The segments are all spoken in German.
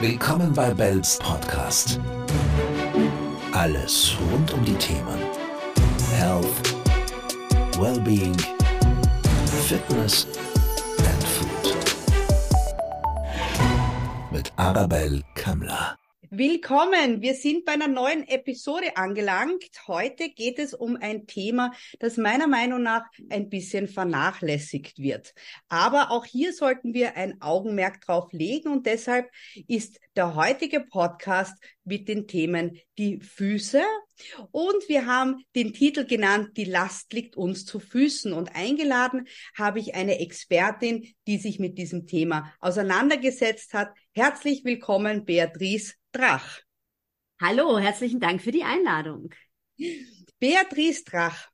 Willkommen bei Bells Podcast. Alles rund um die Themen Health, Wellbeing, Fitness and Food. Mit Arabelle Kammler. Willkommen, wir sind bei einer neuen Episode angelangt. Heute geht es um ein Thema, das meiner Meinung nach ein bisschen vernachlässigt wird. Aber auch hier sollten wir ein Augenmerk drauf legen und deshalb ist der heutige Podcast mit den Themen die Füße und wir haben den Titel genannt, die Last liegt uns zu Füßen und eingeladen habe ich eine Expertin, die sich mit diesem Thema auseinandergesetzt hat. Herzlich willkommen, Beatrice Drach. Hallo, herzlichen Dank für die Einladung. Beatrice Drach.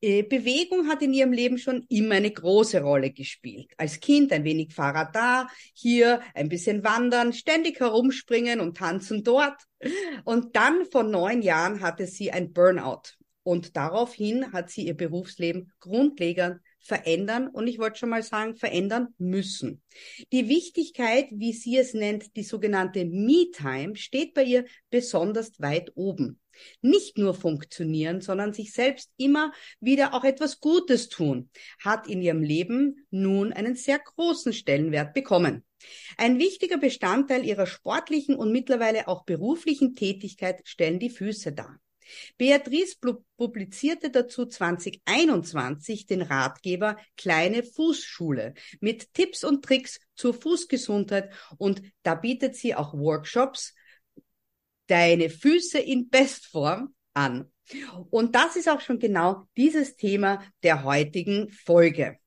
Äh, Bewegung hat in ihrem Leben schon immer eine große Rolle gespielt. Als Kind ein wenig Fahrrad da, hier ein bisschen wandern, ständig herumspringen und tanzen dort. Und dann vor neun Jahren hatte sie ein Burnout. Und daraufhin hat sie ihr Berufsleben grundlegend verändern und ich wollte schon mal sagen, verändern müssen. Die Wichtigkeit, wie sie es nennt, die sogenannte Me-Time, steht bei ihr besonders weit oben. Nicht nur funktionieren, sondern sich selbst immer wieder auch etwas Gutes tun, hat in ihrem Leben nun einen sehr großen Stellenwert bekommen. Ein wichtiger Bestandteil ihrer sportlichen und mittlerweile auch beruflichen Tätigkeit stellen die Füße dar. Beatrice publizierte dazu 2021 den Ratgeber Kleine Fußschule mit Tipps und Tricks zur Fußgesundheit und da bietet sie auch Workshops Deine Füße in Bestform an. Und das ist auch schon genau dieses Thema der heutigen Folge.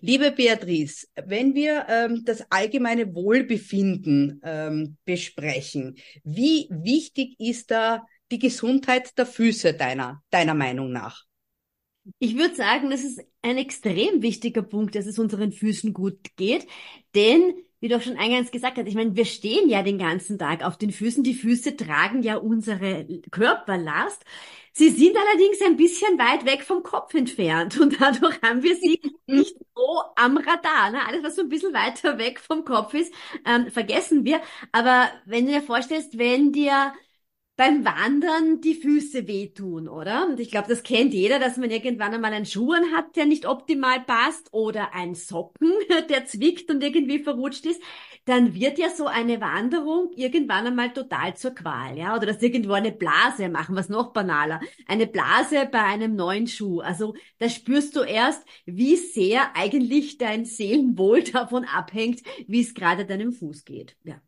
Liebe Beatrice, wenn wir ähm, das allgemeine Wohlbefinden ähm, besprechen, wie wichtig ist da die Gesundheit der Füße deiner, deiner Meinung nach? Ich würde sagen, das ist ein extrem wichtiger Punkt, dass es unseren Füßen gut geht, denn wie du auch schon eingangs gesagt hast, ich meine, wir stehen ja den ganzen Tag auf den Füßen. Die Füße tragen ja unsere Körperlast. Sie sind allerdings ein bisschen weit weg vom Kopf entfernt und dadurch haben wir sie nicht so am Radar. Ne? Alles, was so ein bisschen weiter weg vom Kopf ist, ähm, vergessen wir. Aber wenn du dir vorstellst, wenn dir beim Wandern die Füße wehtun, oder? Und ich glaube, das kennt jeder, dass man irgendwann einmal einen Schuh hat, der nicht optimal passt oder ein Socken, der zwickt und irgendwie verrutscht ist, dann wird ja so eine Wanderung irgendwann einmal total zur Qual, ja? Oder dass irgendwo eine Blase machen, was noch banaler. Eine Blase bei einem neuen Schuh. Also da spürst du erst, wie sehr eigentlich dein Seelenwohl davon abhängt, wie es gerade deinem Fuß geht. Ja.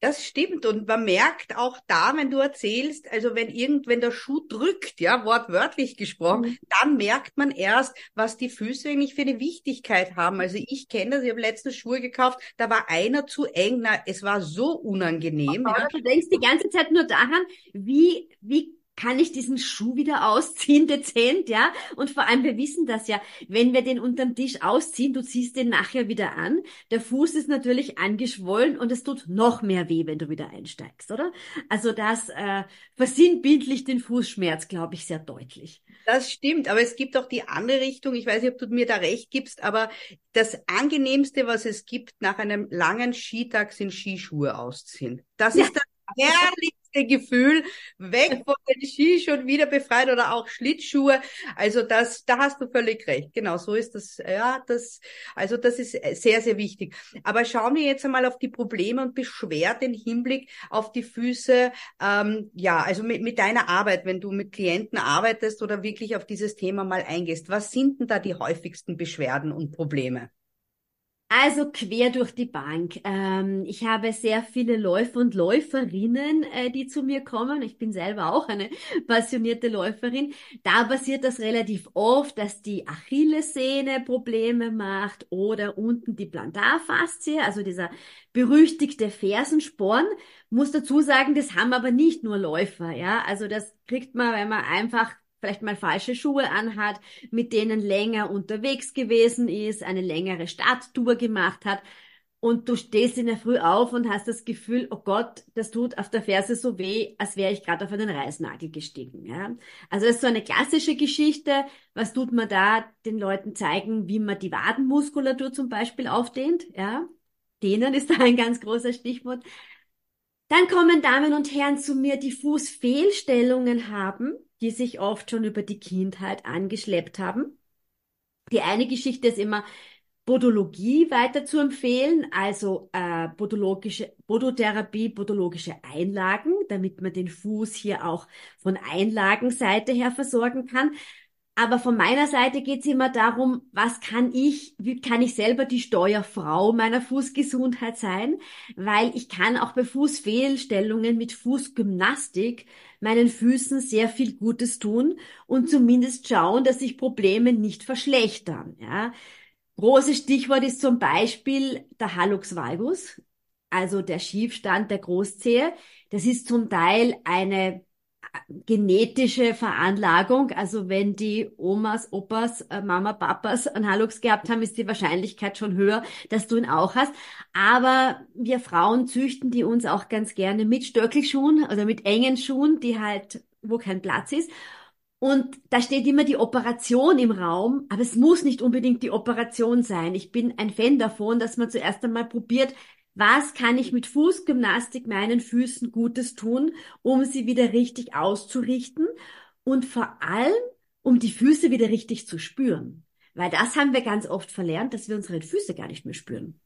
Das stimmt. Und man merkt auch da, wenn du erzählst, also wenn irgend, wenn der Schuh drückt, ja, wortwörtlich gesprochen, mhm. dann merkt man erst, was die Füße eigentlich für eine Wichtigkeit haben. Also ich kenne das, ich habe letztens Schuhe gekauft, da war einer zu eng, na, es war so unangenehm. Aber ja. du denkst die ganze Zeit nur daran, wie, wie kann ich diesen Schuh wieder ausziehen, dezent, ja? Und vor allem, wir wissen das ja, wenn wir den unterm Tisch ausziehen, du ziehst den nachher wieder an, der Fuß ist natürlich angeschwollen und es tut noch mehr weh, wenn du wieder einsteigst, oder? Also das äh, versinnbildlich den Fußschmerz, glaube ich, sehr deutlich. Das stimmt, aber es gibt auch die andere Richtung. Ich weiß nicht, ob du mir da recht gibst, aber das angenehmste, was es gibt nach einem langen Skitag, sind Skischuhe ausziehen. Das ja. ist das herrlich Gefühl, weg von den Ski schon wieder befreit oder auch Schlittschuhe. Also das, da hast du völlig recht. Genau, so ist das. Ja, das, also das ist sehr, sehr wichtig. Aber schauen wir jetzt einmal auf die Probleme und Beschwerden im Hinblick auf die Füße. Ähm, ja, also mit, mit deiner Arbeit, wenn du mit Klienten arbeitest oder wirklich auf dieses Thema mal eingehst. Was sind denn da die häufigsten Beschwerden und Probleme? Also quer durch die Bank. Ähm, ich habe sehr viele Läufer und Läuferinnen, äh, die zu mir kommen. Ich bin selber auch eine passionierte Läuferin. Da passiert das relativ oft, dass die Achillessehne Probleme macht oder unten die Plantarfaszie, also dieser berüchtigte Fersensporn. Muss dazu sagen, das haben aber nicht nur Läufer, ja. Also das kriegt man, wenn man einfach vielleicht mal falsche Schuhe anhat, mit denen länger unterwegs gewesen ist, eine längere Stadttour gemacht hat und du stehst in der Früh auf und hast das Gefühl, oh Gott, das tut auf der Ferse so weh, als wäre ich gerade auf einen Reißnagel gestiegen. Ja? Also das ist so eine klassische Geschichte. Was tut man da? Den Leuten zeigen, wie man die Wadenmuskulatur zum Beispiel aufdehnt. Ja? Dehnen ist da ein ganz großer Stichwort. Dann kommen Damen und Herren zu mir, die Fußfehlstellungen haben, die sich oft schon über die Kindheit angeschleppt haben. Die eine Geschichte ist immer, Podologie weiter zu empfehlen, also äh, podologische Podotherapie, podologische Einlagen, damit man den Fuß hier auch von Einlagenseite her versorgen kann. Aber von meiner Seite geht's immer darum, was kann ich, wie kann ich selber die Steuerfrau meiner Fußgesundheit sein? Weil ich kann auch bei Fußfehlstellungen mit Fußgymnastik meinen Füßen sehr viel Gutes tun und zumindest schauen, dass sich Probleme nicht verschlechtern. Ja? Großes Stichwort ist zum Beispiel der Hallux valgus, also der Schiefstand der Großzehe. Das ist zum Teil eine genetische Veranlagung. Also wenn die Omas, Opas, äh, Mama, Papas einen Hallux gehabt haben, ist die Wahrscheinlichkeit schon höher, dass du ihn auch hast. Aber wir Frauen züchten die uns auch ganz gerne mit Stöckelschuhen oder mit engen Schuhen, die halt, wo kein Platz ist. Und da steht immer die Operation im Raum, aber es muss nicht unbedingt die Operation sein. Ich bin ein Fan davon, dass man zuerst einmal probiert, was kann ich mit Fußgymnastik meinen Füßen Gutes tun, um sie wieder richtig auszurichten und vor allem, um die Füße wieder richtig zu spüren. Weil das haben wir ganz oft verlernt, dass wir unsere Füße gar nicht mehr spüren.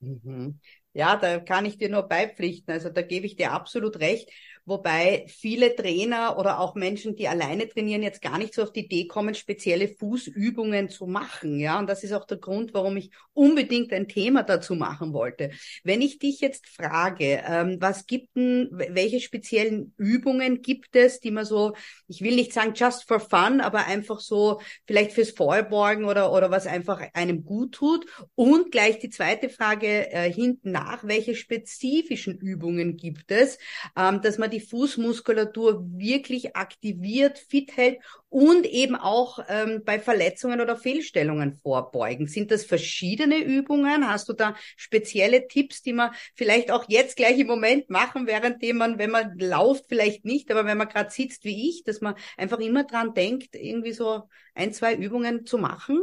Mhm. Ja, da kann ich dir nur beipflichten. Also da gebe ich dir absolut recht. Wobei viele Trainer oder auch Menschen, die alleine trainieren, jetzt gar nicht so auf die Idee kommen, spezielle Fußübungen zu machen. Ja, und das ist auch der Grund, warum ich unbedingt ein Thema dazu machen wollte. Wenn ich dich jetzt frage, ähm, was gibt denn, welche speziellen Übungen gibt es, die man so, ich will nicht sagen just for fun, aber einfach so vielleicht fürs Vollborgen oder, oder was einfach einem gut tut? Und gleich die zweite Frage äh, hinten nach, welche spezifischen Übungen gibt es, ähm, dass man die Fußmuskulatur wirklich aktiviert, fit hält und eben auch ähm, bei Verletzungen oder Fehlstellungen vorbeugen. Sind das verschiedene Übungen? Hast du da spezielle Tipps, die man vielleicht auch jetzt gleich im Moment machen, währenddem man, wenn man lauft, vielleicht nicht, aber wenn man gerade sitzt wie ich, dass man einfach immer dran denkt, irgendwie so ein, zwei Übungen zu machen?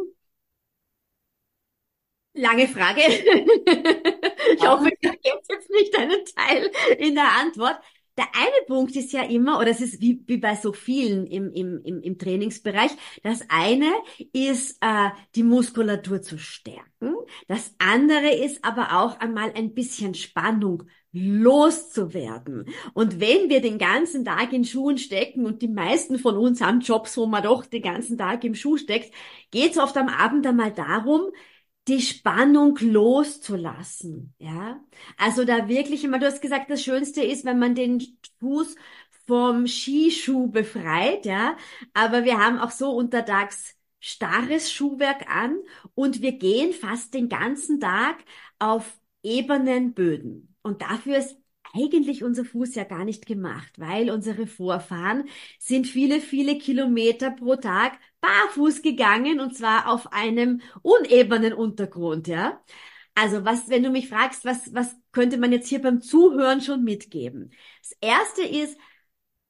Lange Frage. ich hoffe, ich vergesse jetzt nicht einen Teil in der Antwort. Der eine Punkt ist ja immer, oder es ist wie, wie bei so vielen im, im, im, im Trainingsbereich, das eine ist, äh, die Muskulatur zu stärken. Das andere ist aber auch einmal ein bisschen Spannung loszuwerden. Und wenn wir den ganzen Tag in Schuhen stecken und die meisten von uns haben Jobs, wo man doch den ganzen Tag im Schuh steckt, geht es oft am Abend einmal darum, die Spannung loszulassen, ja. Also da wirklich immer, du hast gesagt, das Schönste ist, wenn man den Fuß vom Skischuh befreit, ja. Aber wir haben auch so untertags starres Schuhwerk an und wir gehen fast den ganzen Tag auf ebenen Böden. Und dafür ist eigentlich unser Fuß ja gar nicht gemacht, weil unsere Vorfahren sind viele, viele Kilometer pro Tag barfuß gegangen und zwar auf einem unebenen Untergrund, ja. Also was, wenn du mich fragst, was, was könnte man jetzt hier beim Zuhören schon mitgeben? Das erste ist,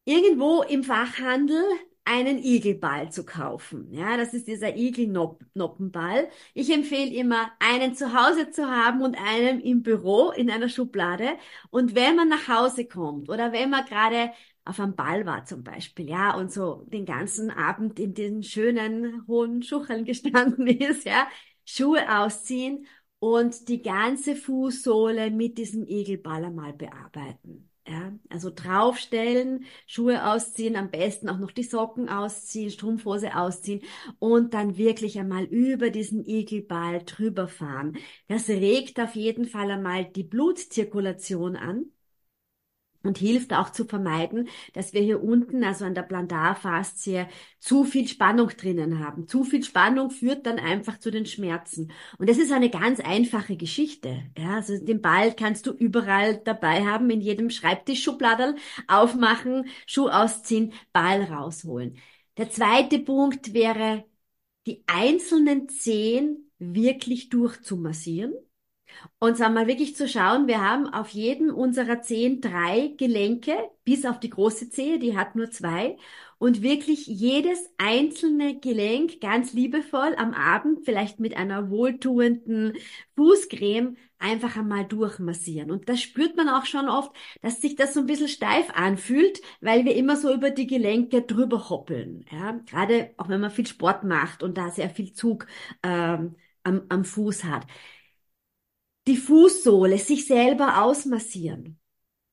irgendwo im Fachhandel einen Igelball zu kaufen. Ja, das ist dieser Igelnoppenball. Ich empfehle immer, einen zu Hause zu haben und einen im Büro in einer Schublade. Und wenn man nach Hause kommt oder wenn man gerade auf einem Ball war zum Beispiel, ja, und so den ganzen Abend in den schönen hohen Schucheln gestanden ist, ja, Schuhe ausziehen und die ganze Fußsohle mit diesem Igelball einmal bearbeiten. Ja, also draufstellen, Schuhe ausziehen, am besten auch noch die Socken ausziehen, Strumpfhose ausziehen und dann wirklich einmal über diesen Igelball drüber fahren. Das regt auf jeden Fall einmal die Blutzirkulation an und hilft auch zu vermeiden, dass wir hier unten, also an der Plantarfaszie, zu viel Spannung drinnen haben. Zu viel Spannung führt dann einfach zu den Schmerzen. Und das ist eine ganz einfache Geschichte. Ja, also den Ball kannst du überall dabei haben, in jedem Schreibtischschubladel aufmachen, Schuh ausziehen, Ball rausholen. Der zweite Punkt wäre, die einzelnen Zehen wirklich durchzumassieren Und zwar mal wirklich zu schauen, wir haben auf jedem unserer Zehen drei Gelenke, bis auf die große Zehe, die hat nur zwei. Und wirklich jedes einzelne Gelenk ganz liebevoll am Abend, vielleicht mit einer wohltuenden Fußcreme, einfach einmal durchmassieren. Und da spürt man auch schon oft, dass sich das so ein bisschen steif anfühlt, weil wir immer so über die Gelenke drüber hoppeln. Ja? Gerade auch wenn man viel Sport macht und da sehr viel Zug ähm, am, am Fuß hat Fußsohle sich selber ausmassieren.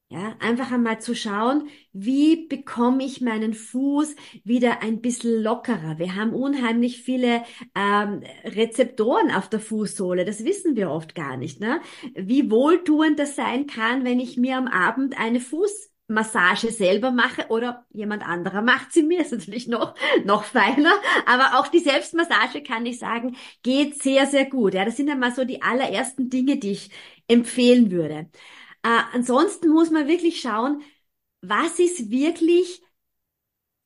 Ja, einfach einmal zu schauen, wie bekomme ich meinen Fuß wieder ein bisschen lockerer. Wir haben unheimlich viele ähm, Rezeptoren auf der Fußsohle, das wissen wir oft gar nicht. Ne? Wie wohltuend das sein kann, wenn ich mir am Abend eine Fuß Massage selber mache oder jemand anderer macht sie mir, ist natürlich noch, noch feiner. Aber auch die Selbstmassage kann ich sagen, geht sehr, sehr gut. Ja, das sind einmal so die allerersten Dinge, die ich empfehlen würde. Äh, ansonsten muss man wirklich schauen, was ist wirklich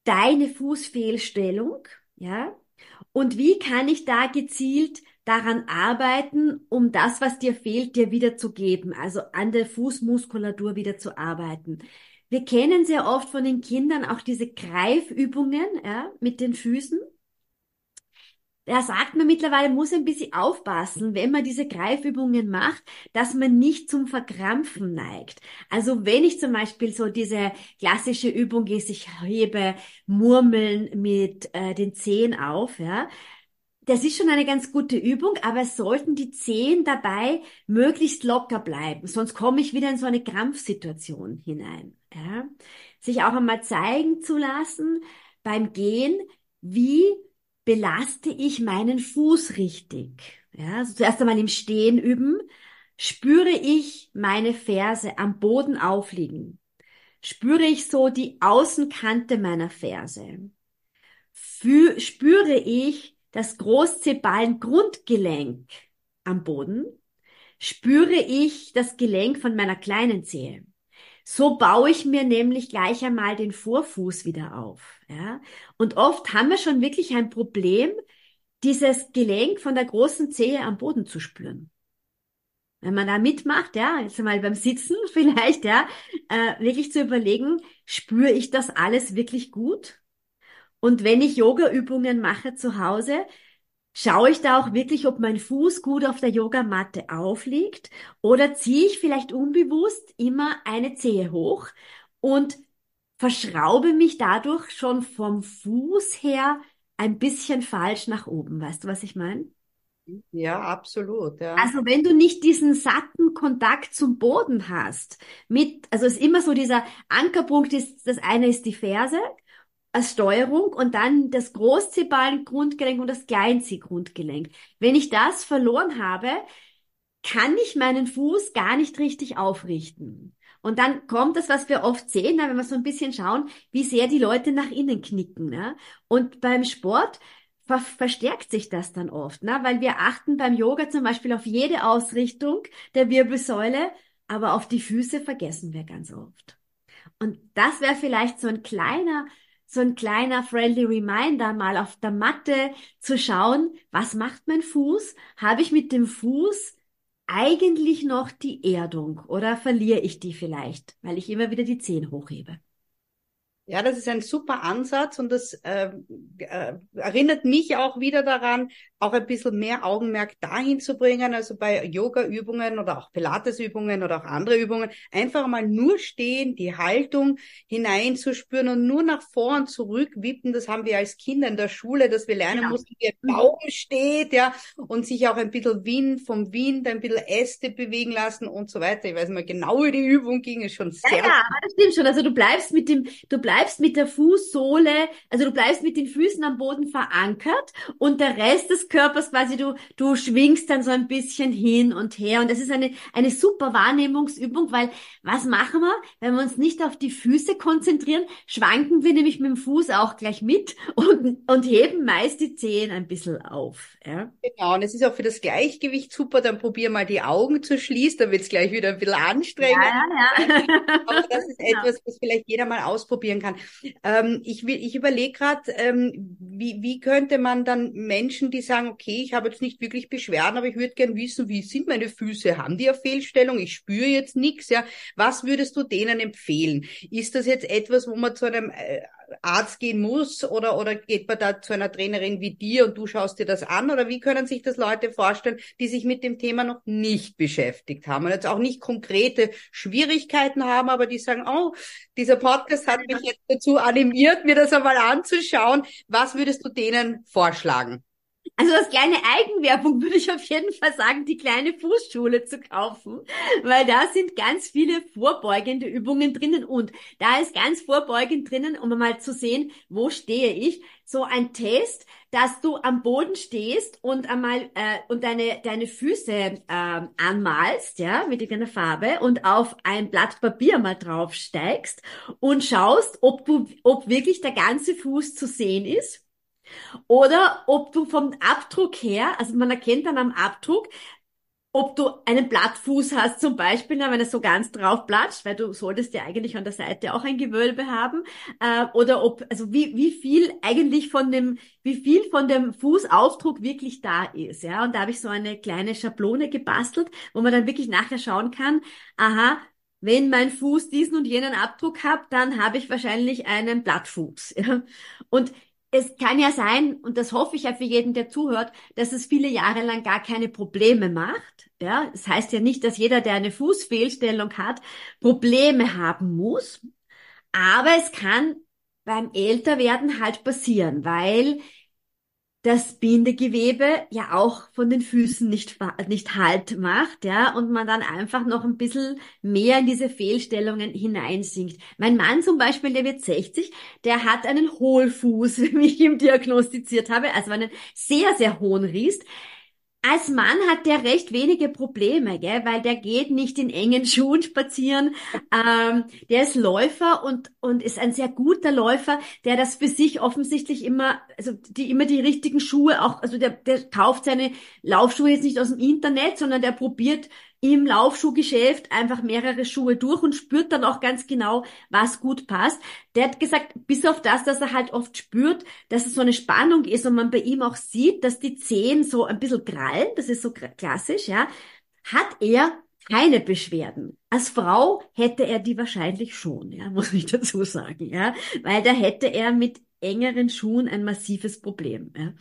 deine Fußfehlstellung? Ja, und wie kann ich da gezielt daran arbeiten, um das, was dir fehlt, dir wieder zu geben, also an der Fußmuskulatur wieder zu arbeiten. Wir kennen sehr oft von den Kindern auch diese Greifübungen ja, mit den Füßen. Da sagt man mittlerweile, muss ein bisschen aufpassen, wenn man diese Greifübungen macht, dass man nicht zum Verkrampfen neigt. Also wenn ich zum Beispiel so diese klassische Übung ist, ich hebe Murmeln mit äh, den Zehen auf, ja, das ist schon eine ganz gute Übung, aber es sollten die Zehen dabei möglichst locker bleiben, sonst komme ich wieder in so eine Krampfsituation hinein. Ja? Sich auch einmal zeigen zu lassen beim Gehen, wie belaste ich meinen Fuß richtig. Ja? Also zuerst einmal im Stehen üben, spüre ich meine Ferse am Boden aufliegen. Spüre ich so die Außenkante meiner Ferse. Fü spüre ich das Großzehballen-Grundgelenk am Boden, spüre ich das Gelenk von meiner kleinen Zehe. So baue ich mir nämlich gleich einmal den Vorfuß wieder auf. Ja? Und oft haben wir schon wirklich ein Problem, dieses Gelenk von der großen Zehe am Boden zu spüren. Wenn man da mitmacht, ja, jetzt mal beim Sitzen vielleicht, ja, äh, wirklich zu überlegen, spüre ich das alles wirklich gut? Und wenn ich Yoga-Übungen mache zu Hause, schaue ich da auch wirklich, ob mein Fuß gut auf der Yogamatte aufliegt oder ziehe ich vielleicht unbewusst immer eine Zehe hoch und verschraube mich dadurch schon vom Fuß her ein bisschen falsch nach oben. Weißt du, was ich meine? Ja, absolut. Ja. Also wenn du nicht diesen satten Kontakt zum Boden hast, mit, also es ist immer so dieser Ankerpunkt ist, das eine ist die Ferse als Steuerung und dann das Großzehballen-Grundgelenk und das Kleinzeh-Grundgelenk. Wenn ich das verloren habe, kann ich meinen Fuß gar nicht richtig aufrichten. Und dann kommt das, was wir oft sehen, wenn wir so ein bisschen schauen, wie sehr die Leute nach innen knicken. Ne? Und beim Sport ver verstärkt sich das dann oft, ne? weil wir achten beim Yoga zum Beispiel auf jede Ausrichtung der Wirbelsäule, aber auf die Füße vergessen wir ganz oft. Und das wäre vielleicht so ein kleiner so ein kleiner friendly Reminder, mal auf der Matte zu schauen, was macht mein Fuß? Habe ich mit dem Fuß eigentlich noch die Erdung oder verliere ich die vielleicht, weil ich immer wieder die Zehen hochhebe? Ja, das ist ein super Ansatz und das äh, äh, erinnert mich auch wieder daran, auch ein bisschen mehr Augenmerk dahin zu bringen, also bei Yoga-Übungen oder auch Pilates-Übungen oder auch andere Übungen, einfach mal nur stehen, die Haltung hineinzuspüren und nur nach vor und zurück wippen. Das haben wir als Kinder in der Schule, dass wir lernen genau. mussten, wie ein mhm. Baum steht, ja, und sich auch ein bisschen Wind vom Wind, ein bisschen Äste bewegen lassen und so weiter. Ich weiß mehr genau, wie die Übung ging, ist schon sehr. Ja, ja, das stimmt schon. Also du bleibst mit dem, du bleibst mit der Fußsohle, also du bleibst mit den Füßen am Boden verankert und der Rest des Körpers quasi, du, du schwingst dann so ein bisschen hin und her. Und das ist eine, eine super Wahrnehmungsübung, weil was machen wir, wenn wir uns nicht auf die Füße konzentrieren, schwanken wir nämlich mit dem Fuß auch gleich mit und, und heben meist die Zehen ein bisschen auf. Ja? Genau, und es ist auch für das Gleichgewicht super, dann probier mal die Augen zu schließen, dann wird es gleich wieder ein bisschen anstrengend. Ja, ja, ja. Aber das ist genau. etwas, was vielleicht jeder mal ausprobieren kann. Ähm, ich will, ich überlege gerade, ähm, wie, wie könnte man dann Menschen, die sagen, okay, ich habe jetzt nicht wirklich Beschwerden, aber ich würde gern wissen, wie sind meine Füße? Haben die eine Fehlstellung? Ich spüre jetzt nichts. Ja, was würdest du denen empfehlen? Ist das jetzt etwas, wo man zu einem äh, Arzt gehen muss oder, oder geht man da zu einer Trainerin wie dir und du schaust dir das an? Oder wie können sich das Leute vorstellen, die sich mit dem Thema noch nicht beschäftigt haben und jetzt auch nicht konkrete Schwierigkeiten haben, aber die sagen, oh, dieser Podcast hat mich jetzt dazu animiert, mir das einmal anzuschauen. Was würdest du denen vorschlagen? Also als kleine Eigenwerbung würde ich auf jeden Fall sagen, die kleine Fußschule zu kaufen, weil da sind ganz viele vorbeugende Übungen drinnen und da ist ganz vorbeugend drinnen, um mal zu sehen, wo stehe ich, so ein Test, dass du am Boden stehst und einmal äh, und deine deine Füße äh, anmalst, ja, mit irgendeiner Farbe und auf ein Blatt Papier mal draufsteigst und schaust, ob du ob wirklich der ganze Fuß zu sehen ist oder ob du vom Abdruck her, also man erkennt dann am Abdruck, ob du einen Blattfuß hast zum Beispiel, wenn es so ganz drauf platscht, weil du solltest ja eigentlich an der Seite auch ein Gewölbe haben, äh, oder ob, also wie, wie viel eigentlich von dem, wie viel von dem Fußaufdruck wirklich da ist, ja, und da habe ich so eine kleine Schablone gebastelt, wo man dann wirklich nachher schauen kann, aha, wenn mein Fuß diesen und jenen Abdruck hat, dann habe ich wahrscheinlich einen Blattfuß, ja. Und es kann ja sein, und das hoffe ich ja für jeden, der zuhört, dass es viele Jahre lang gar keine Probleme macht. Ja, das heißt ja nicht, dass jeder, der eine Fußfehlstellung hat, Probleme haben muss. Aber es kann beim Älterwerden halt passieren, weil das Bindegewebe ja auch von den Füßen nicht, nicht halt macht, ja, und man dann einfach noch ein bisschen mehr in diese Fehlstellungen hineinsinkt. Mein Mann zum Beispiel, der wird 60, der hat einen Hohlfuß, wie ich ihm diagnostiziert habe, also einen sehr, sehr hohen Riest als Mann hat der recht wenige Probleme, gell? weil der geht nicht in engen Schuhen spazieren. Ähm, der ist Läufer und, und ist ein sehr guter Läufer, der das für sich offensichtlich immer, also die immer die richtigen Schuhe auch, also der, der kauft seine Laufschuhe jetzt nicht aus dem Internet, sondern der probiert im Laufschuhgeschäft einfach mehrere Schuhe durch und spürt dann auch ganz genau, was gut passt. Der hat gesagt, bis auf das, dass er halt oft spürt, dass es so eine Spannung ist und man bei ihm auch sieht, dass die Zehen so ein bisschen krallen, das ist so klassisch, ja, hat er keine Beschwerden. Als Frau hätte er die wahrscheinlich schon, ja, muss ich dazu sagen, ja, weil da hätte er mit engeren Schuhen ein massives Problem, ja.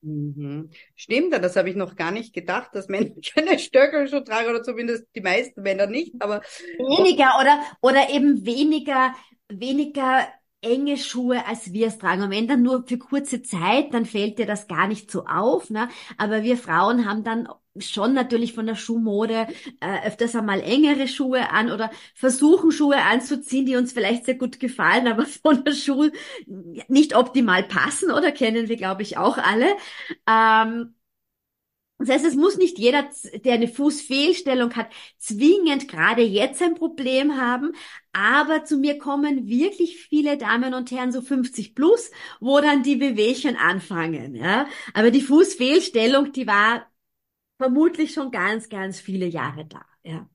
Mhm. Stimmt, das habe ich noch gar nicht gedacht, dass Männer keine Stöckelschuhe tragen oder zumindest die meisten Männer nicht, aber weniger oder oder eben weniger weniger enge Schuhe, als wir es tragen. Und wenn dann nur für kurze Zeit, dann fällt dir das gar nicht so auf. Ne? Aber wir Frauen haben dann schon natürlich von der Schuhmode äh, öfters einmal engere Schuhe an oder versuchen Schuhe anzuziehen, die uns vielleicht sehr gut gefallen, aber von der Schuh nicht optimal passen oder kennen wir, glaube ich, auch alle. Ähm, das heißt, es muss nicht jeder, der eine Fußfehlstellung hat, zwingend gerade jetzt ein Problem haben. Aber zu mir kommen wirklich viele Damen und Herren, so 50 plus, wo dann die Bewegchen anfangen. Ja? Aber die Fußfehlstellung, die war vermutlich schon ganz, ganz viele Jahre da. Ja.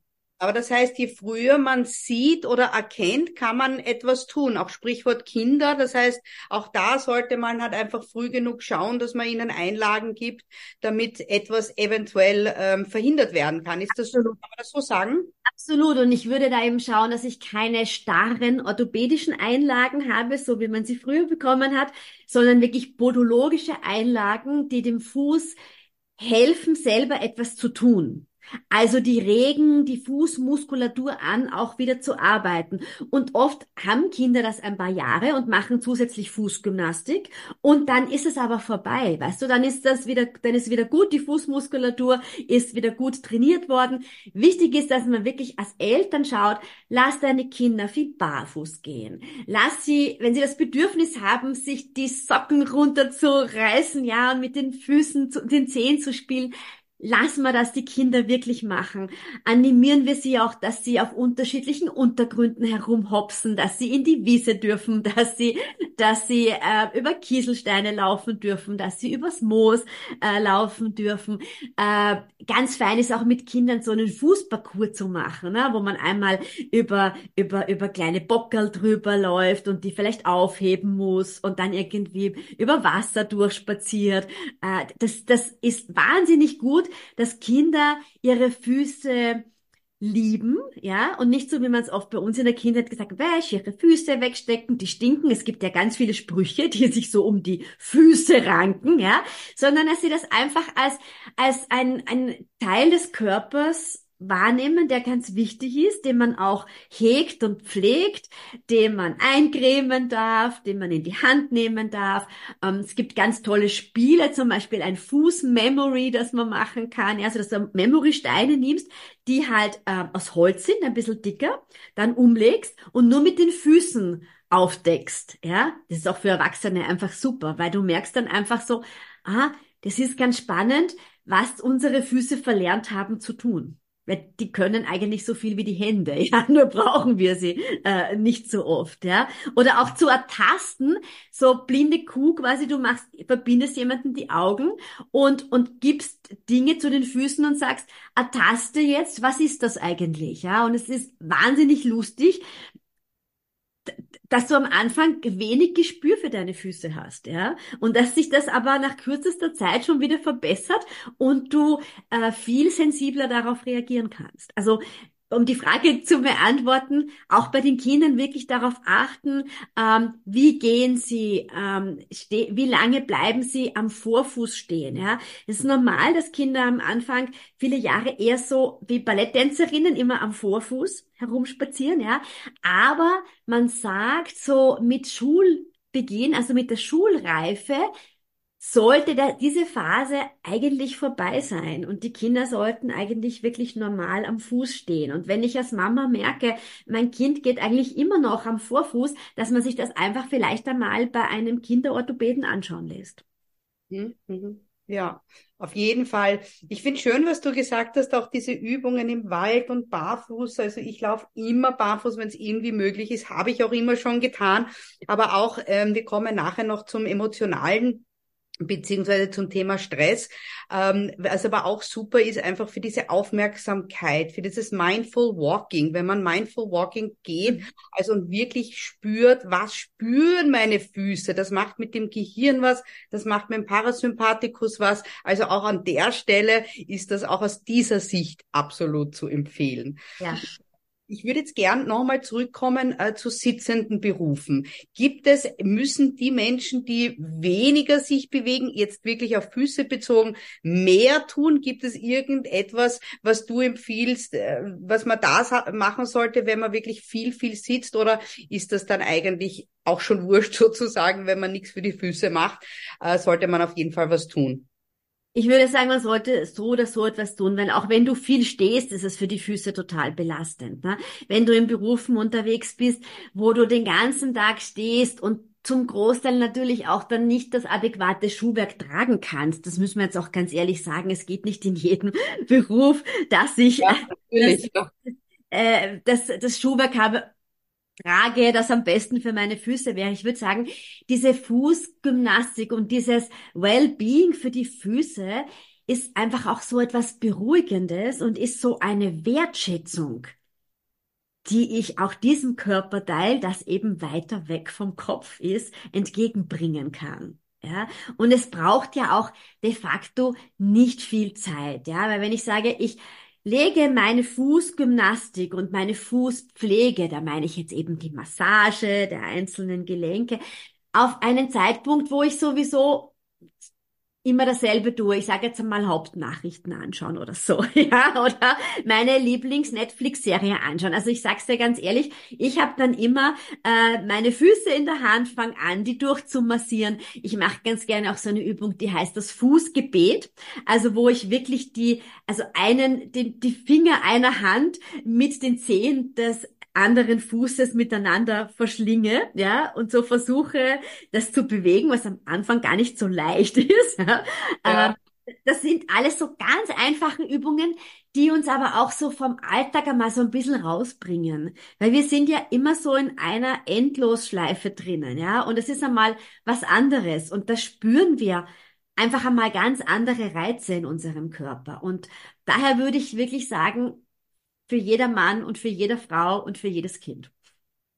Aber das heißt, je früher man sieht oder erkennt, kann man etwas tun. Auch Sprichwort Kinder. Das heißt, auch da sollte man halt einfach früh genug schauen, dass man ihnen Einlagen gibt, damit etwas eventuell ähm, verhindert werden kann. Ist das so, kann man das so sagen? Absolut. Und ich würde da eben schauen, dass ich keine starren orthopädischen Einlagen habe, so wie man sie früher bekommen hat, sondern wirklich podologische Einlagen, die dem Fuß helfen, selber etwas zu tun. Also die regen die Fußmuskulatur an, auch wieder zu arbeiten. Und oft haben Kinder das ein paar Jahre und machen zusätzlich Fußgymnastik und dann ist es aber vorbei, weißt du, dann ist das wieder, dann ist wieder gut, die Fußmuskulatur ist wieder gut trainiert worden. Wichtig ist, dass man wirklich als Eltern schaut, lass deine Kinder viel barfuß gehen. Lass sie, wenn sie das Bedürfnis haben, sich die Socken runterzureißen, ja, und mit den Füßen, den Zehen zu spielen, lassen wir das die Kinder wirklich machen. Animieren wir sie auch, dass sie auf unterschiedlichen Untergründen herumhopsen, dass sie in die Wiese dürfen, dass sie, dass sie äh, über Kieselsteine laufen dürfen, dass sie übers Moos äh, laufen dürfen. Äh, ganz fein ist auch mit Kindern so einen Fußparcours zu machen, ne? wo man einmal über, über, über kleine Bockerl drüber läuft und die vielleicht aufheben muss und dann irgendwie über Wasser durchspaziert. Äh, das, das ist wahnsinnig gut, dass Kinder ihre Füße lieben, ja, und nicht so, wie man es oft bei uns in der Kindheit gesagt wäsch, ihre Füße wegstecken, die stinken. Es gibt ja ganz viele Sprüche, die sich so um die Füße ranken, ja, sondern dass sie das einfach als, als ein, ein Teil des Körpers wahrnehmen, der ganz wichtig ist, den man auch hegt und pflegt, den man eincremen darf, den man in die Hand nehmen darf. Ähm, es gibt ganz tolle Spiele, zum Beispiel ein Fuß-Memory, das man machen kann. Also, dass du Memory-Steine nimmst, die halt äh, aus Holz sind, ein bisschen dicker, dann umlegst und nur mit den Füßen aufdeckst. Ja, das ist auch für Erwachsene einfach super, weil du merkst dann einfach so, ah, das ist ganz spannend, was unsere Füße verlernt haben zu tun. Weil die können eigentlich so viel wie die Hände, ja, nur brauchen wir sie äh, nicht so oft, ja. Oder auch zu ertasten, so blinde Kuh quasi, du machst, verbindest jemanden die Augen und, und gibst Dinge zu den Füßen und sagst, ertaste jetzt, was ist das eigentlich, ja. Und es ist wahnsinnig lustig, dass du am Anfang wenig Gespür für deine Füße hast, ja, und dass sich das aber nach kürzester Zeit schon wieder verbessert und du äh, viel sensibler darauf reagieren kannst. Also um die Frage zu beantworten, auch bei den Kindern wirklich darauf achten, ähm, wie gehen sie, ähm, wie lange bleiben sie am Vorfuß stehen. Ja, es ist normal, dass Kinder am Anfang viele Jahre eher so wie Balletttänzerinnen immer am Vorfuß herumspazieren. Ja, aber man sagt so mit Schulbeginn, also mit der Schulreife, sollte da diese Phase eigentlich vorbei sein und die Kinder sollten eigentlich wirklich normal am Fuß stehen. Und wenn ich als Mama merke, mein Kind geht eigentlich immer noch am Vorfuß, dass man sich das einfach vielleicht einmal bei einem Kinderorthopäden anschauen lässt. Mhm. mhm. Ja, auf jeden Fall. Ich finde schön, was du gesagt hast, auch diese Übungen im Wald und barfuß. Also ich laufe immer barfuß, wenn es irgendwie möglich ist, habe ich auch immer schon getan. Aber auch, ähm, wir kommen nachher noch zum emotionalen beziehungsweise zum Thema Stress. Ähm, was aber auch super ist, einfach für diese Aufmerksamkeit, für dieses Mindful Walking, wenn man Mindful Walking geht, mhm. also und wirklich spürt, was spüren meine Füße, das macht mit dem Gehirn was, das macht mit dem Parasympathikus was. Also auch an der Stelle ist das auch aus dieser Sicht absolut zu empfehlen. Ja. Ich würde jetzt gern nochmal zurückkommen äh, zu sitzenden Berufen. Gibt es, müssen die Menschen, die weniger sich bewegen, jetzt wirklich auf Füße bezogen, mehr tun? Gibt es irgendetwas, was du empfiehlst, äh, was man da machen sollte, wenn man wirklich viel, viel sitzt? Oder ist das dann eigentlich auch schon wurscht sozusagen, wenn man nichts für die Füße macht? Äh, sollte man auf jeden Fall was tun? Ich würde sagen, man sollte so oder so etwas tun, weil auch wenn du viel stehst, ist es für die Füße total belastend. Ne? Wenn du in Berufen unterwegs bist, wo du den ganzen Tag stehst und zum Großteil natürlich auch dann nicht das adäquate Schuhwerk tragen kannst. Das müssen wir jetzt auch ganz ehrlich sagen. Es geht nicht in jedem Beruf, dass ich ja, das, äh, das, das Schuhwerk habe trage, das am besten für meine Füße wäre. Ich würde sagen, diese Fußgymnastik und dieses Wellbeing für die Füße ist einfach auch so etwas Beruhigendes und ist so eine Wertschätzung, die ich auch diesem Körperteil, das eben weiter weg vom Kopf ist, entgegenbringen kann. Ja, und es braucht ja auch de facto nicht viel Zeit, ja, weil wenn ich sage, ich lege meine Fußgymnastik und meine Fußpflege, da meine ich jetzt eben die Massage der einzelnen Gelenke, auf einen Zeitpunkt, wo ich sowieso immer dasselbe tue. Ich sage jetzt einmal Hauptnachrichten anschauen oder so, ja, oder meine Lieblings-Netflix-Serie anschauen. Also ich sag's dir ganz ehrlich, ich habe dann immer äh, meine Füße in der Hand, fang an, die durchzumassieren. Ich mache ganz gerne auch so eine Übung, die heißt das Fußgebet, also wo ich wirklich die, also einen, den, die Finger einer Hand mit den Zehen des anderen Fußes miteinander verschlinge, ja, und so versuche, das zu bewegen, was am Anfang gar nicht so leicht ist. Ja. ja. Ähm, das sind alles so ganz einfache Übungen, die uns aber auch so vom Alltag einmal so ein bisschen rausbringen. Weil wir sind ja immer so in einer Endlosschleife drinnen, ja. Und es ist einmal was anderes. Und da spüren wir einfach einmal ganz andere Reize in unserem Körper. Und daher würde ich wirklich sagen, für jeder Mann und für jede Frau und für jedes Kind.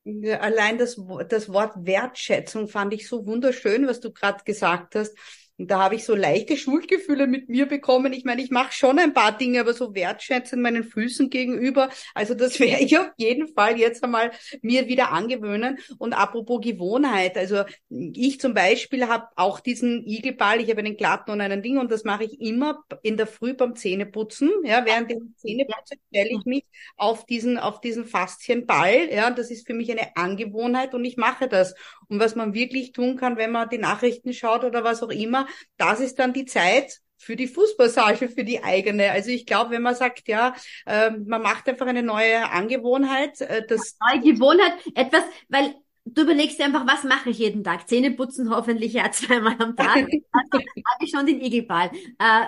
Allein das, das Wort Wertschätzung fand ich so wunderschön, was du gerade gesagt hast. Und da habe ich so leichte Schuldgefühle mit mir bekommen. Ich meine, ich mache schon ein paar Dinge, aber so wertschätzend meinen Füßen gegenüber. Also das werde ich auf jeden Fall jetzt einmal mir wieder angewöhnen. Und apropos Gewohnheit, also ich zum Beispiel habe auch diesen Igelball, ich habe einen glatten und einen Ding und das mache ich immer in der Früh beim Zähneputzen. Ja, während ich Zähneputze stelle ich mich auf diesen, auf diesen Faszienball. Ja, das ist für mich eine Angewohnheit und ich mache das. Und was man wirklich tun kann, wenn man die Nachrichten schaut oder was auch immer, das ist dann die Zeit, für die Fußpassage, für die eigene. Also ich glaube, wenn man sagt, ja, äh, man macht einfach eine neue Angewohnheit, äh, das neue Gewohnheit, etwas, weil du überlegst dir einfach, was mache ich jeden Tag? Zähne putzen hoffentlich ja zweimal am Tag. Also habe ich schon den Igelball. Äh,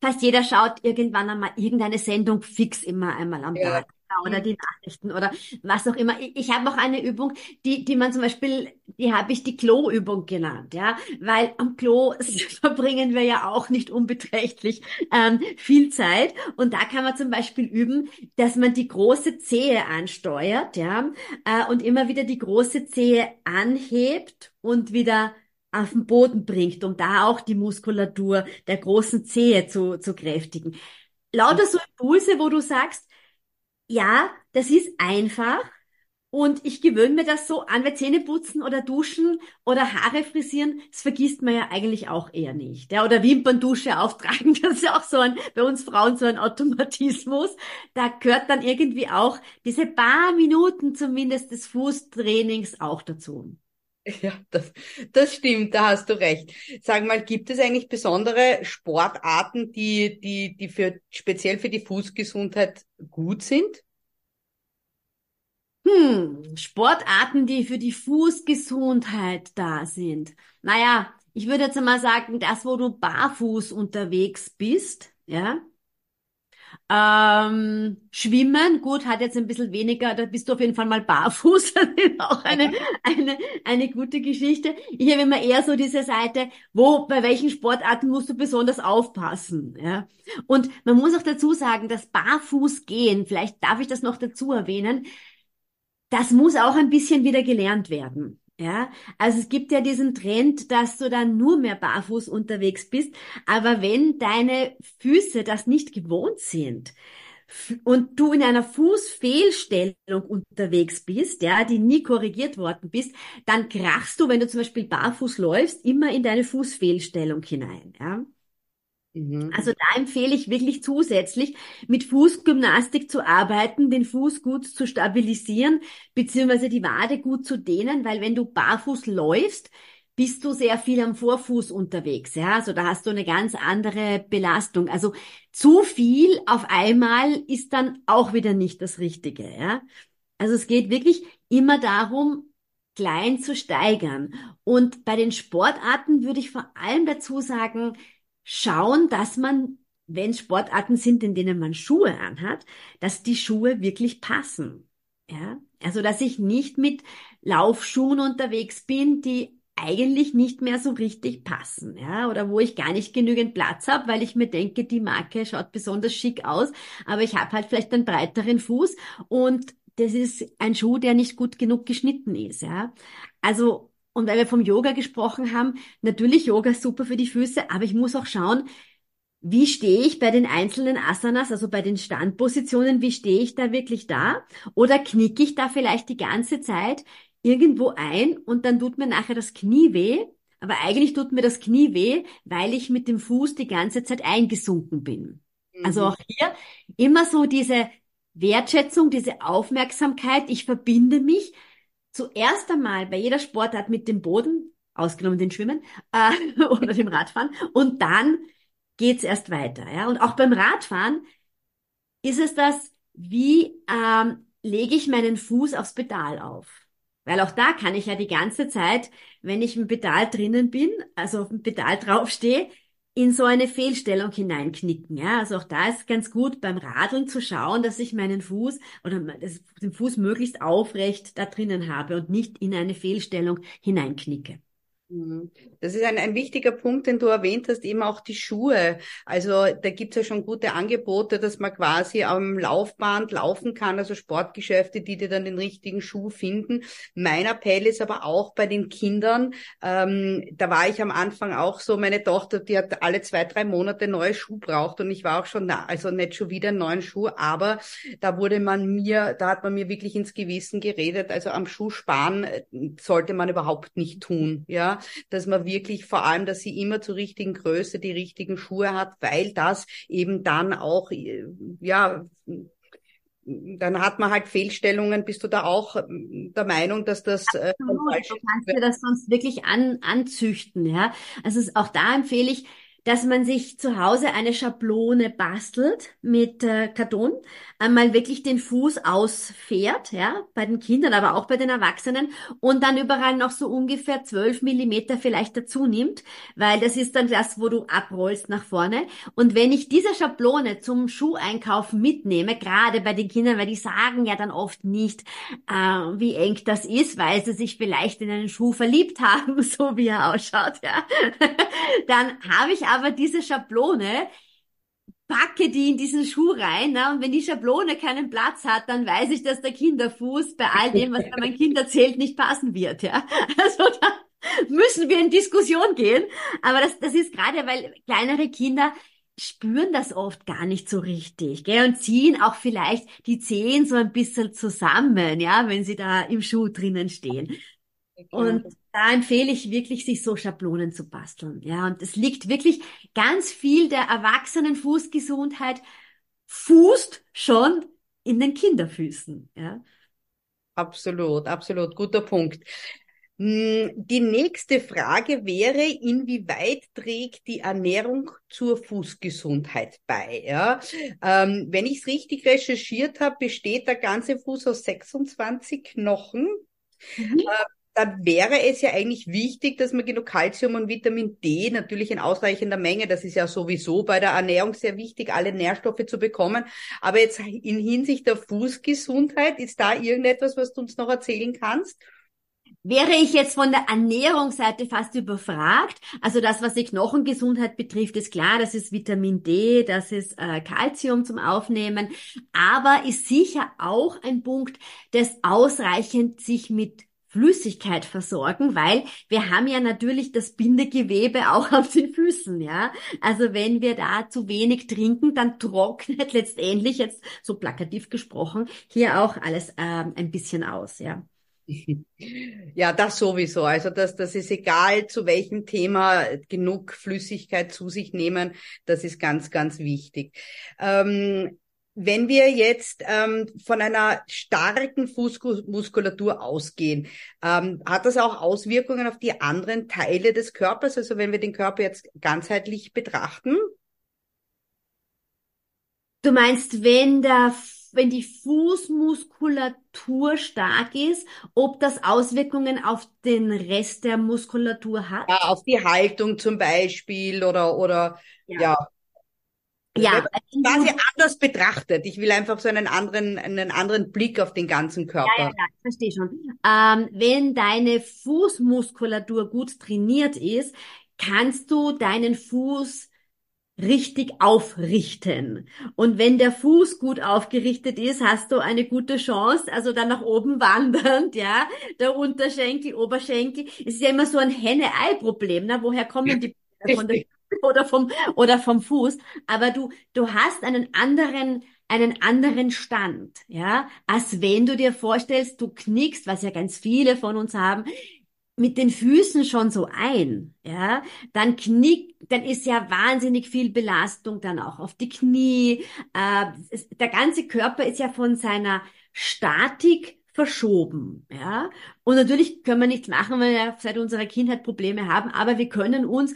fast jeder schaut irgendwann einmal irgendeine Sendung fix immer einmal am ja. Tag oder die Nachrichten oder was auch immer. Ich, ich habe auch eine Übung, die, die man zum Beispiel, die habe ich die Klo-Übung genannt, ja, weil am Klo verbringen wir ja auch nicht unbeträchtlich ähm, viel Zeit und da kann man zum Beispiel üben, dass man die große Zehe ansteuert, ja, äh, und immer wieder die große Zehe anhebt und wieder auf den Boden bringt, um da auch die Muskulatur der großen Zehe zu, zu kräftigen. Lauter so Impulse, wo du sagst, ja, das ist einfach. Und ich gewöhne mir das so an, weil Zähne putzen oder duschen oder Haare frisieren, das vergisst man ja eigentlich auch eher nicht. Ja, oder Wimperndusche auftragen, das ist ja auch so ein, bei uns Frauen so ein Automatismus. Da gehört dann irgendwie auch diese paar Minuten zumindest des Fußtrainings auch dazu. Ja, das, das stimmt, da hast du recht. Sag mal, gibt es eigentlich besondere Sportarten, die, die, die für, speziell für die Fußgesundheit gut sind? Hm, Sportarten, die für die Fußgesundheit da sind. Naja, ich würde jetzt einmal sagen, das, wo du barfuß unterwegs bist, ja, ähm, Schwimmen, gut, hat jetzt ein bisschen weniger, da bist du auf jeden Fall mal barfuß, das ist auch eine, eine, eine gute Geschichte. Ich habe immer eher so diese Seite, wo, bei welchen Sportarten musst du besonders aufpassen, ja. Und man muss auch dazu sagen, dass barfuß gehen, vielleicht darf ich das noch dazu erwähnen, das muss auch ein bisschen wieder gelernt werden. Ja, also es gibt ja diesen Trend, dass du dann nur mehr barfuß unterwegs bist. Aber wenn deine Füße das nicht gewohnt sind und du in einer Fußfehlstellung unterwegs bist, ja, die nie korrigiert worden bist, dann krachst du, wenn du zum Beispiel barfuß läufst, immer in deine Fußfehlstellung hinein. Ja. Mhm. Also da empfehle ich wirklich zusätzlich mit Fußgymnastik zu arbeiten, den Fuß gut zu stabilisieren, beziehungsweise die Wade gut zu dehnen, weil wenn du barfuß läufst, bist du sehr viel am Vorfuß unterwegs, ja, also da hast du eine ganz andere Belastung. Also zu viel auf einmal ist dann auch wieder nicht das Richtige, ja. Also es geht wirklich immer darum, klein zu steigern. Und bei den Sportarten würde ich vor allem dazu sagen, schauen, dass man, wenn Sportarten sind, in denen man Schuhe anhat, dass die Schuhe wirklich passen. Ja, also dass ich nicht mit Laufschuhen unterwegs bin, die eigentlich nicht mehr so richtig passen, ja, oder wo ich gar nicht genügend Platz habe, weil ich mir denke, die Marke schaut besonders schick aus, aber ich habe halt vielleicht einen breiteren Fuß und das ist ein Schuh, der nicht gut genug geschnitten ist, ja. Also und weil wir vom Yoga gesprochen haben, natürlich Yoga super für die Füße, aber ich muss auch schauen, wie stehe ich bei den einzelnen Asanas, also bei den Standpositionen, wie stehe ich da wirklich da? Oder knicke ich da vielleicht die ganze Zeit irgendwo ein und dann tut mir nachher das Knie weh? Aber eigentlich tut mir das Knie weh, weil ich mit dem Fuß die ganze Zeit eingesunken bin. Also mhm. Also auch hier immer so diese Wertschätzung, diese Aufmerksamkeit. Ich verbinde mich zuerst einmal bei jeder Sportart mit dem Boden, ausgenommen den Schwimmen äh, oder dem Radfahren, und dann geht's erst weiter. Ja? Und auch beim Radfahren ist es das, wie ähm, lege ich meinen Fuß aufs Pedal auf? Weil auch da kann ich ja die ganze Zeit, wenn ich im Pedal drinnen bin, also auf dem Pedal draufstehe, in so eine Fehlstellung hineinknicken. Ja, also auch da ist ganz gut beim Radeln zu schauen, dass ich meinen Fuß oder den Fuß möglichst aufrecht da drinnen habe und nicht in eine Fehlstellung hineinknicke. Mhm. Das ist ein, ein wichtiger Punkt, den du erwähnt hast, eben auch die Schuhe. Also da gibt es ja schon gute Angebote, dass man quasi am Laufband laufen kann, also Sportgeschäfte, die dir dann den richtigen Schuh finden. Mein Appell ist aber auch bei den Kindern, ähm, da war ich am Anfang auch so, meine Tochter, die hat alle zwei, drei Monate neue Schuh braucht und ich war auch schon, also nicht schon wieder einen neuen Schuh, aber da wurde man mir, da hat man mir wirklich ins Gewissen geredet, also am Schuh sparen äh, sollte man überhaupt nicht tun, ja dass man wirklich vor allem, dass sie immer zur richtigen Größe die richtigen Schuhe hat, weil das eben dann auch, äh, ja, dann hat man halt Fehlstellungen. Bist du da auch ähm, der Meinung, dass das äh, Absolut. du kannst dir das sonst wirklich an, anzüchten, ja? Also auch da empfehle ich, dass man sich zu Hause eine Schablone bastelt mit äh, Karton, einmal wirklich den Fuß ausfährt, ja, bei den Kindern, aber auch bei den Erwachsenen und dann überall noch so ungefähr zwölf Millimeter vielleicht dazu nimmt, weil das ist dann das, wo du abrollst nach vorne. Und wenn ich diese Schablone zum Schuheinkaufen mitnehme, gerade bei den Kindern, weil die sagen ja dann oft nicht, äh, wie eng das ist, weil sie sich vielleicht in einen Schuh verliebt haben, so wie er ausschaut, ja, dann habe ich diese Schablone, packe die in diesen Schuh rein, ne? und wenn die Schablone keinen Platz hat, dann weiß ich, dass der Kinderfuß bei all dem, was mein Kind erzählt, nicht passen wird, ja. Also da müssen wir in Diskussion gehen. Aber das, das ist gerade, weil kleinere Kinder spüren das oft gar nicht so richtig, gell, und ziehen auch vielleicht die Zehen so ein bisschen zusammen, ja, wenn sie da im Schuh drinnen stehen. Und da empfehle ich wirklich, sich so Schablonen zu basteln. Ja, und es liegt wirklich ganz viel der erwachsenen Fußgesundheit fußt schon in den Kinderfüßen. Ja. Absolut, absolut, guter Punkt. Hm, die nächste Frage wäre, inwieweit trägt die Ernährung zur Fußgesundheit bei? Ja? Ähm, wenn ich es richtig recherchiert habe, besteht der ganze Fuß aus 26 Knochen. Mhm. Äh, dann wäre es ja eigentlich wichtig, dass man genug Kalzium und Vitamin D natürlich in ausreichender Menge, das ist ja sowieso bei der Ernährung sehr wichtig, alle Nährstoffe zu bekommen. Aber jetzt in Hinsicht der Fußgesundheit, ist da irgendetwas, was du uns noch erzählen kannst? Wäre ich jetzt von der Ernährungsseite fast überfragt, also das, was die Knochengesundheit betrifft, ist klar, das ist Vitamin D, das ist äh, Calcium zum Aufnehmen, aber ist sicher auch ein Punkt, das ausreichend sich mit Flüssigkeit versorgen, weil wir haben ja natürlich das Bindegewebe auch auf den Füßen, ja. Also wenn wir da zu wenig trinken, dann trocknet letztendlich jetzt so plakativ gesprochen hier auch alles ähm, ein bisschen aus, ja. Ja, das sowieso. Also das, das ist egal, zu welchem Thema genug Flüssigkeit zu sich nehmen. Das ist ganz, ganz wichtig. Ähm, wenn wir jetzt ähm, von einer starken Fußmuskulatur ausgehen, ähm, hat das auch Auswirkungen auf die anderen Teile des Körpers? Also wenn wir den Körper jetzt ganzheitlich betrachten? Du meinst, wenn der wenn die Fußmuskulatur stark ist, ob das Auswirkungen auf den Rest der Muskulatur hat? Ja, auf die Haltung zum Beispiel oder oder ja, ja ja, quasi anders betrachtet. Ich will einfach so einen anderen, einen anderen Blick auf den ganzen Körper. Ja, ja, ja ich verstehe schon. Ähm, wenn deine Fußmuskulatur gut trainiert ist, kannst du deinen Fuß richtig aufrichten. Und wenn der Fuß gut aufgerichtet ist, hast du eine gute Chance, also dann nach oben wandernd, ja, der Unterschenkel, Oberschenkel. Es ist ja immer so ein Henne-Ei-Problem, ne? Woher kommen die von der oder vom, oder vom Fuß, aber du, du hast einen anderen, einen anderen Stand, ja, als wenn du dir vorstellst, du knickst, was ja ganz viele von uns haben, mit den Füßen schon so ein, ja, dann knickt, dann ist ja wahnsinnig viel Belastung dann auch auf die Knie. Äh, der ganze Körper ist ja von seiner Statik verschoben, ja. Und natürlich können wir nichts machen, weil wir seit unserer Kindheit Probleme haben, aber wir können uns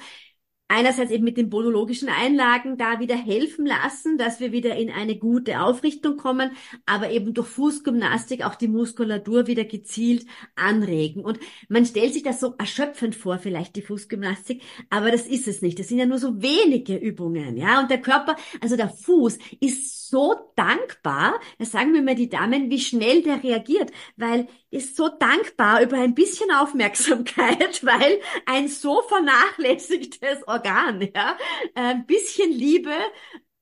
einerseits eben mit den podologischen Einlagen da wieder helfen lassen, dass wir wieder in eine gute Aufrichtung kommen, aber eben durch Fußgymnastik auch die Muskulatur wieder gezielt anregen. Und man stellt sich das so erschöpfend vor, vielleicht die Fußgymnastik, aber das ist es nicht. Das sind ja nur so wenige Übungen, ja. Und der Körper, also der Fuß ist so dankbar, das sagen mir immer die Damen, wie schnell der reagiert, weil ist so dankbar über ein bisschen Aufmerksamkeit, weil ein so vernachlässigtes Organ, ja, ein bisschen Liebe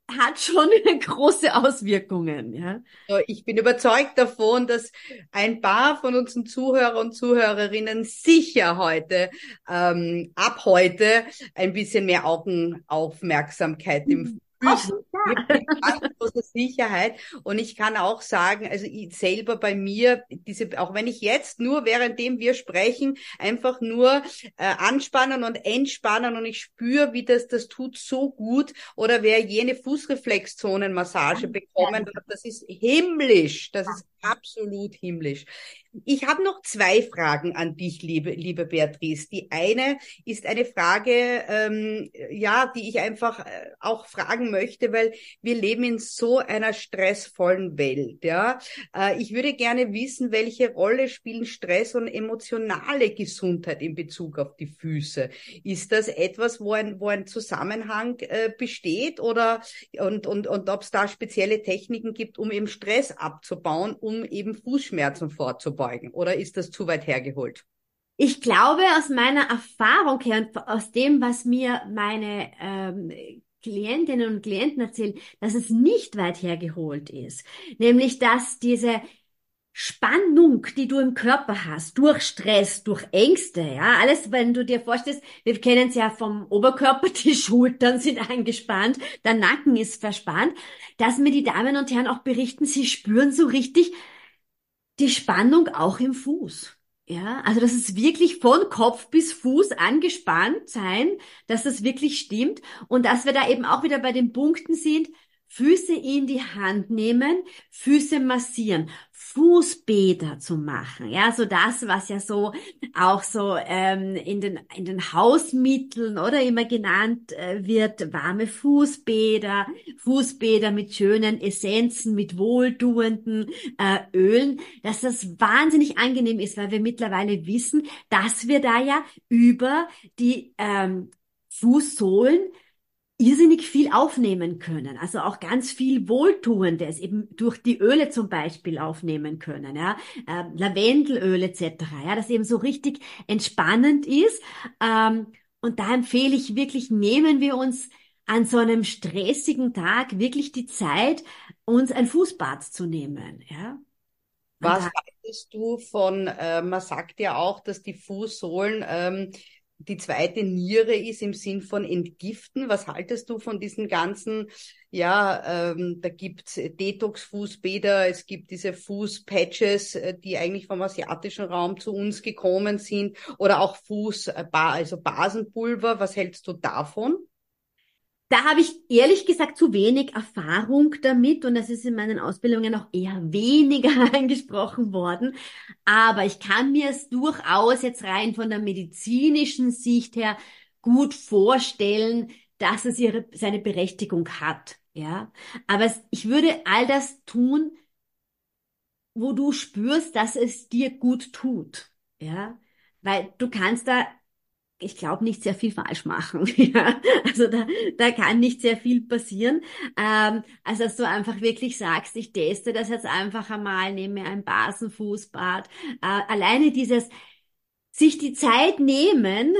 hat schon große Auswirkungen, ja. Ich bin überzeugt davon, dass ein paar von unseren Zuhörer und Zuhörerinnen sicher heute, ähm, ab heute, ein bisschen mehr Augenaufmerksamkeit im Große Sicherheit. Und ich kann auch sagen, also ich selber bei mir, diese, auch wenn ich jetzt nur währenddem wir sprechen, einfach nur äh, anspannen und entspannen und ich spüre, wie das, das tut so gut. Oder wer jene Fußreflexzonenmassage bekommen hat, das ist himmlisch. Das ist absolut himmlisch. Ich habe noch zwei Fragen an dich, liebe, liebe Beatrice. Die eine ist eine Frage, ähm, ja, die ich einfach äh, auch fragen möchte, weil wir leben in so einer stressvollen Welt. Ja, äh, ich würde gerne wissen, welche Rolle spielen Stress und emotionale Gesundheit in Bezug auf die Füße. Ist das etwas, wo ein, wo ein Zusammenhang äh, besteht oder und und und ob es da spezielle Techniken gibt, um eben Stress abzubauen, um eben Fußschmerzen vorzubeugen? Vorbeugen? Oder ist das zu weit hergeholt? Ich glaube aus meiner Erfahrung her und aus dem, was mir meine ähm, Klientinnen und Klienten erzählen, dass es nicht weit hergeholt ist. Nämlich, dass diese Spannung, die du im Körper hast, durch Stress, durch Ängste, ja, alles, wenn du dir vorstellst, wir kennen es ja vom Oberkörper, die Schultern sind angespannt, der Nacken ist verspannt, dass mir die Damen und Herren auch berichten, sie spüren so richtig, die Spannung auch im Fuß. Ja, also das ist wirklich von Kopf bis Fuß angespannt sein, dass das wirklich stimmt und dass wir da eben auch wieder bei den Punkten sind, Füße in die Hand nehmen, Füße massieren, Fußbäder zu machen. Ja, so das, was ja so auch so ähm, in den in den Hausmitteln oder immer genannt äh, wird, warme Fußbäder, Fußbäder mit schönen Essenzen, mit wohltuenden äh, Ölen, dass das wahnsinnig angenehm ist, weil wir mittlerweile wissen, dass wir da ja über die ähm, Fußsohlen irrsinnig viel aufnehmen können. Also auch ganz viel Wohltuendes, eben durch die Öle zum Beispiel aufnehmen können, ja, äh, Lavendelöl etc., ja, das eben so richtig entspannend ist. Ähm, und da empfehle ich wirklich, nehmen wir uns an so einem stressigen Tag wirklich die Zeit, uns ein Fußbad zu nehmen, ja. Was haltest du von, äh, man sagt ja auch, dass die Fußsohlen ähm, die zweite Niere ist im Sinn von Entgiften. Was haltest du von diesen ganzen, ja, ähm, da gibt's Detox-Fußbäder, es gibt diese Fußpatches, äh, die eigentlich vom asiatischen Raum zu uns gekommen sind, oder auch Fuß, äh, also Basenpulver. Was hältst du davon? Da habe ich ehrlich gesagt zu wenig Erfahrung damit und das ist in meinen Ausbildungen auch eher weniger angesprochen worden. Aber ich kann mir es durchaus jetzt rein von der medizinischen Sicht her gut vorstellen, dass es ihre, seine Berechtigung hat. Ja, aber es, ich würde all das tun, wo du spürst, dass es dir gut tut. Ja, weil du kannst da ich glaube, nicht sehr viel falsch machen. ja, also da, da kann nicht sehr viel passieren. Ähm, also dass du einfach wirklich sagst, ich teste das jetzt einfach einmal, nehme ein Basenfußbad. Äh, alleine dieses sich die Zeit nehmen,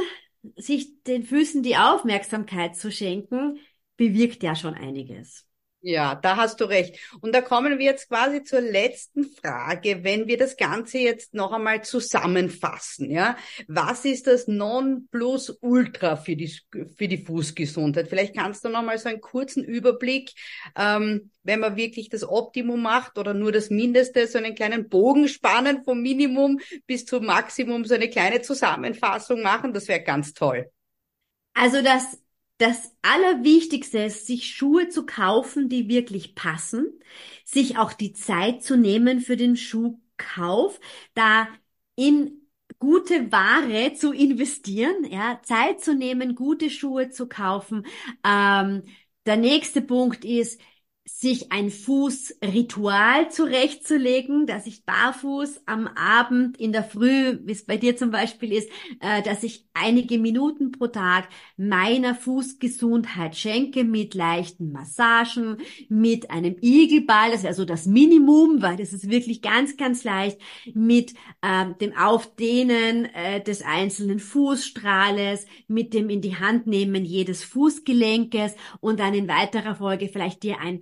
sich den Füßen die Aufmerksamkeit zu schenken, bewirkt ja schon einiges. Ja, da hast du recht. Und da kommen wir jetzt quasi zur letzten Frage, wenn wir das Ganze jetzt noch einmal zusammenfassen, ja. Was ist das Nonplusultra für die, für die Fußgesundheit? Vielleicht kannst du noch mal so einen kurzen Überblick, ähm, wenn man wirklich das Optimum macht oder nur das Mindeste, so einen kleinen Bogen spannen vom Minimum bis zum Maximum, so eine kleine Zusammenfassung machen. Das wäre ganz toll. Also das das Allerwichtigste ist, sich Schuhe zu kaufen, die wirklich passen, sich auch die Zeit zu nehmen für den Schuhkauf, da in gute Ware zu investieren, ja, Zeit zu nehmen, gute Schuhe zu kaufen. Ähm, der nächste Punkt ist, sich ein Fußritual zurechtzulegen, dass ich barfuß am Abend in der Früh, wie es bei dir zum Beispiel ist, äh, dass ich einige Minuten pro Tag meiner Fußgesundheit schenke mit leichten Massagen, mit einem Igelball, das wäre so das Minimum, weil das ist wirklich ganz, ganz leicht, mit äh, dem Aufdehnen äh, des einzelnen Fußstrahles, mit dem in die Hand nehmen jedes Fußgelenkes und dann in weiterer Folge vielleicht dir ein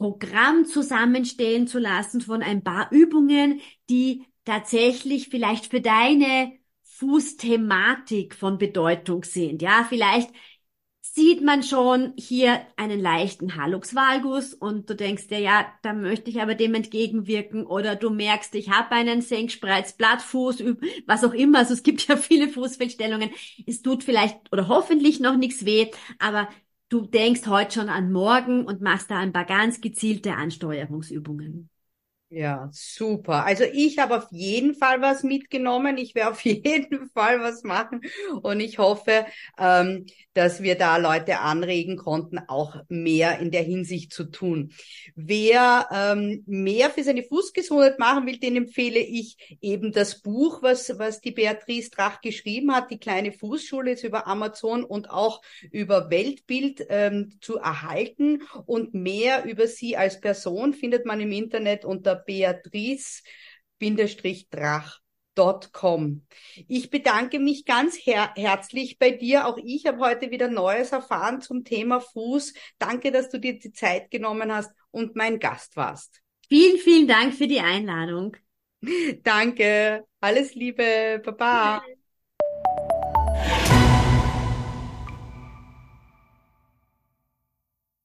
Programm zusammenstellen zu lassen von ein paar Übungen, die tatsächlich vielleicht für deine Fußthematik von Bedeutung sind. Ja, vielleicht sieht man schon hier einen leichten Hallux valgus und du denkst dir, ja, da möchte ich aber dem entgegenwirken oder du merkst, ich habe einen Senkspreiz, Blattfuß, was auch immer. Also es gibt ja viele Fußfehlstellungen. Es tut vielleicht oder hoffentlich noch nichts weh, aber du denkst heute schon an morgen und machst da ein paar ganz gezielte Ansteuerungsübungen. Ja, super. Also ich habe auf jeden Fall was mitgenommen. Ich werde auf jeden Fall was machen. Und ich hoffe, ähm, dass wir da Leute anregen konnten, auch mehr in der Hinsicht zu tun. Wer ähm, mehr für seine Fußgesundheit machen will, den empfehle ich eben das Buch, was, was die Beatrice Drach geschrieben hat, die kleine Fußschule ist über Amazon und auch über Weltbild ähm, zu erhalten. Und mehr über sie als Person findet man im Internet unter beatrice-drach.com. Ich bedanke mich ganz her herzlich bei dir. Auch ich habe heute wieder Neues erfahren zum Thema Fuß. Danke, dass du dir die Zeit genommen hast und mein Gast warst. Vielen, vielen Dank für die Einladung. Danke. Alles Liebe. Baba.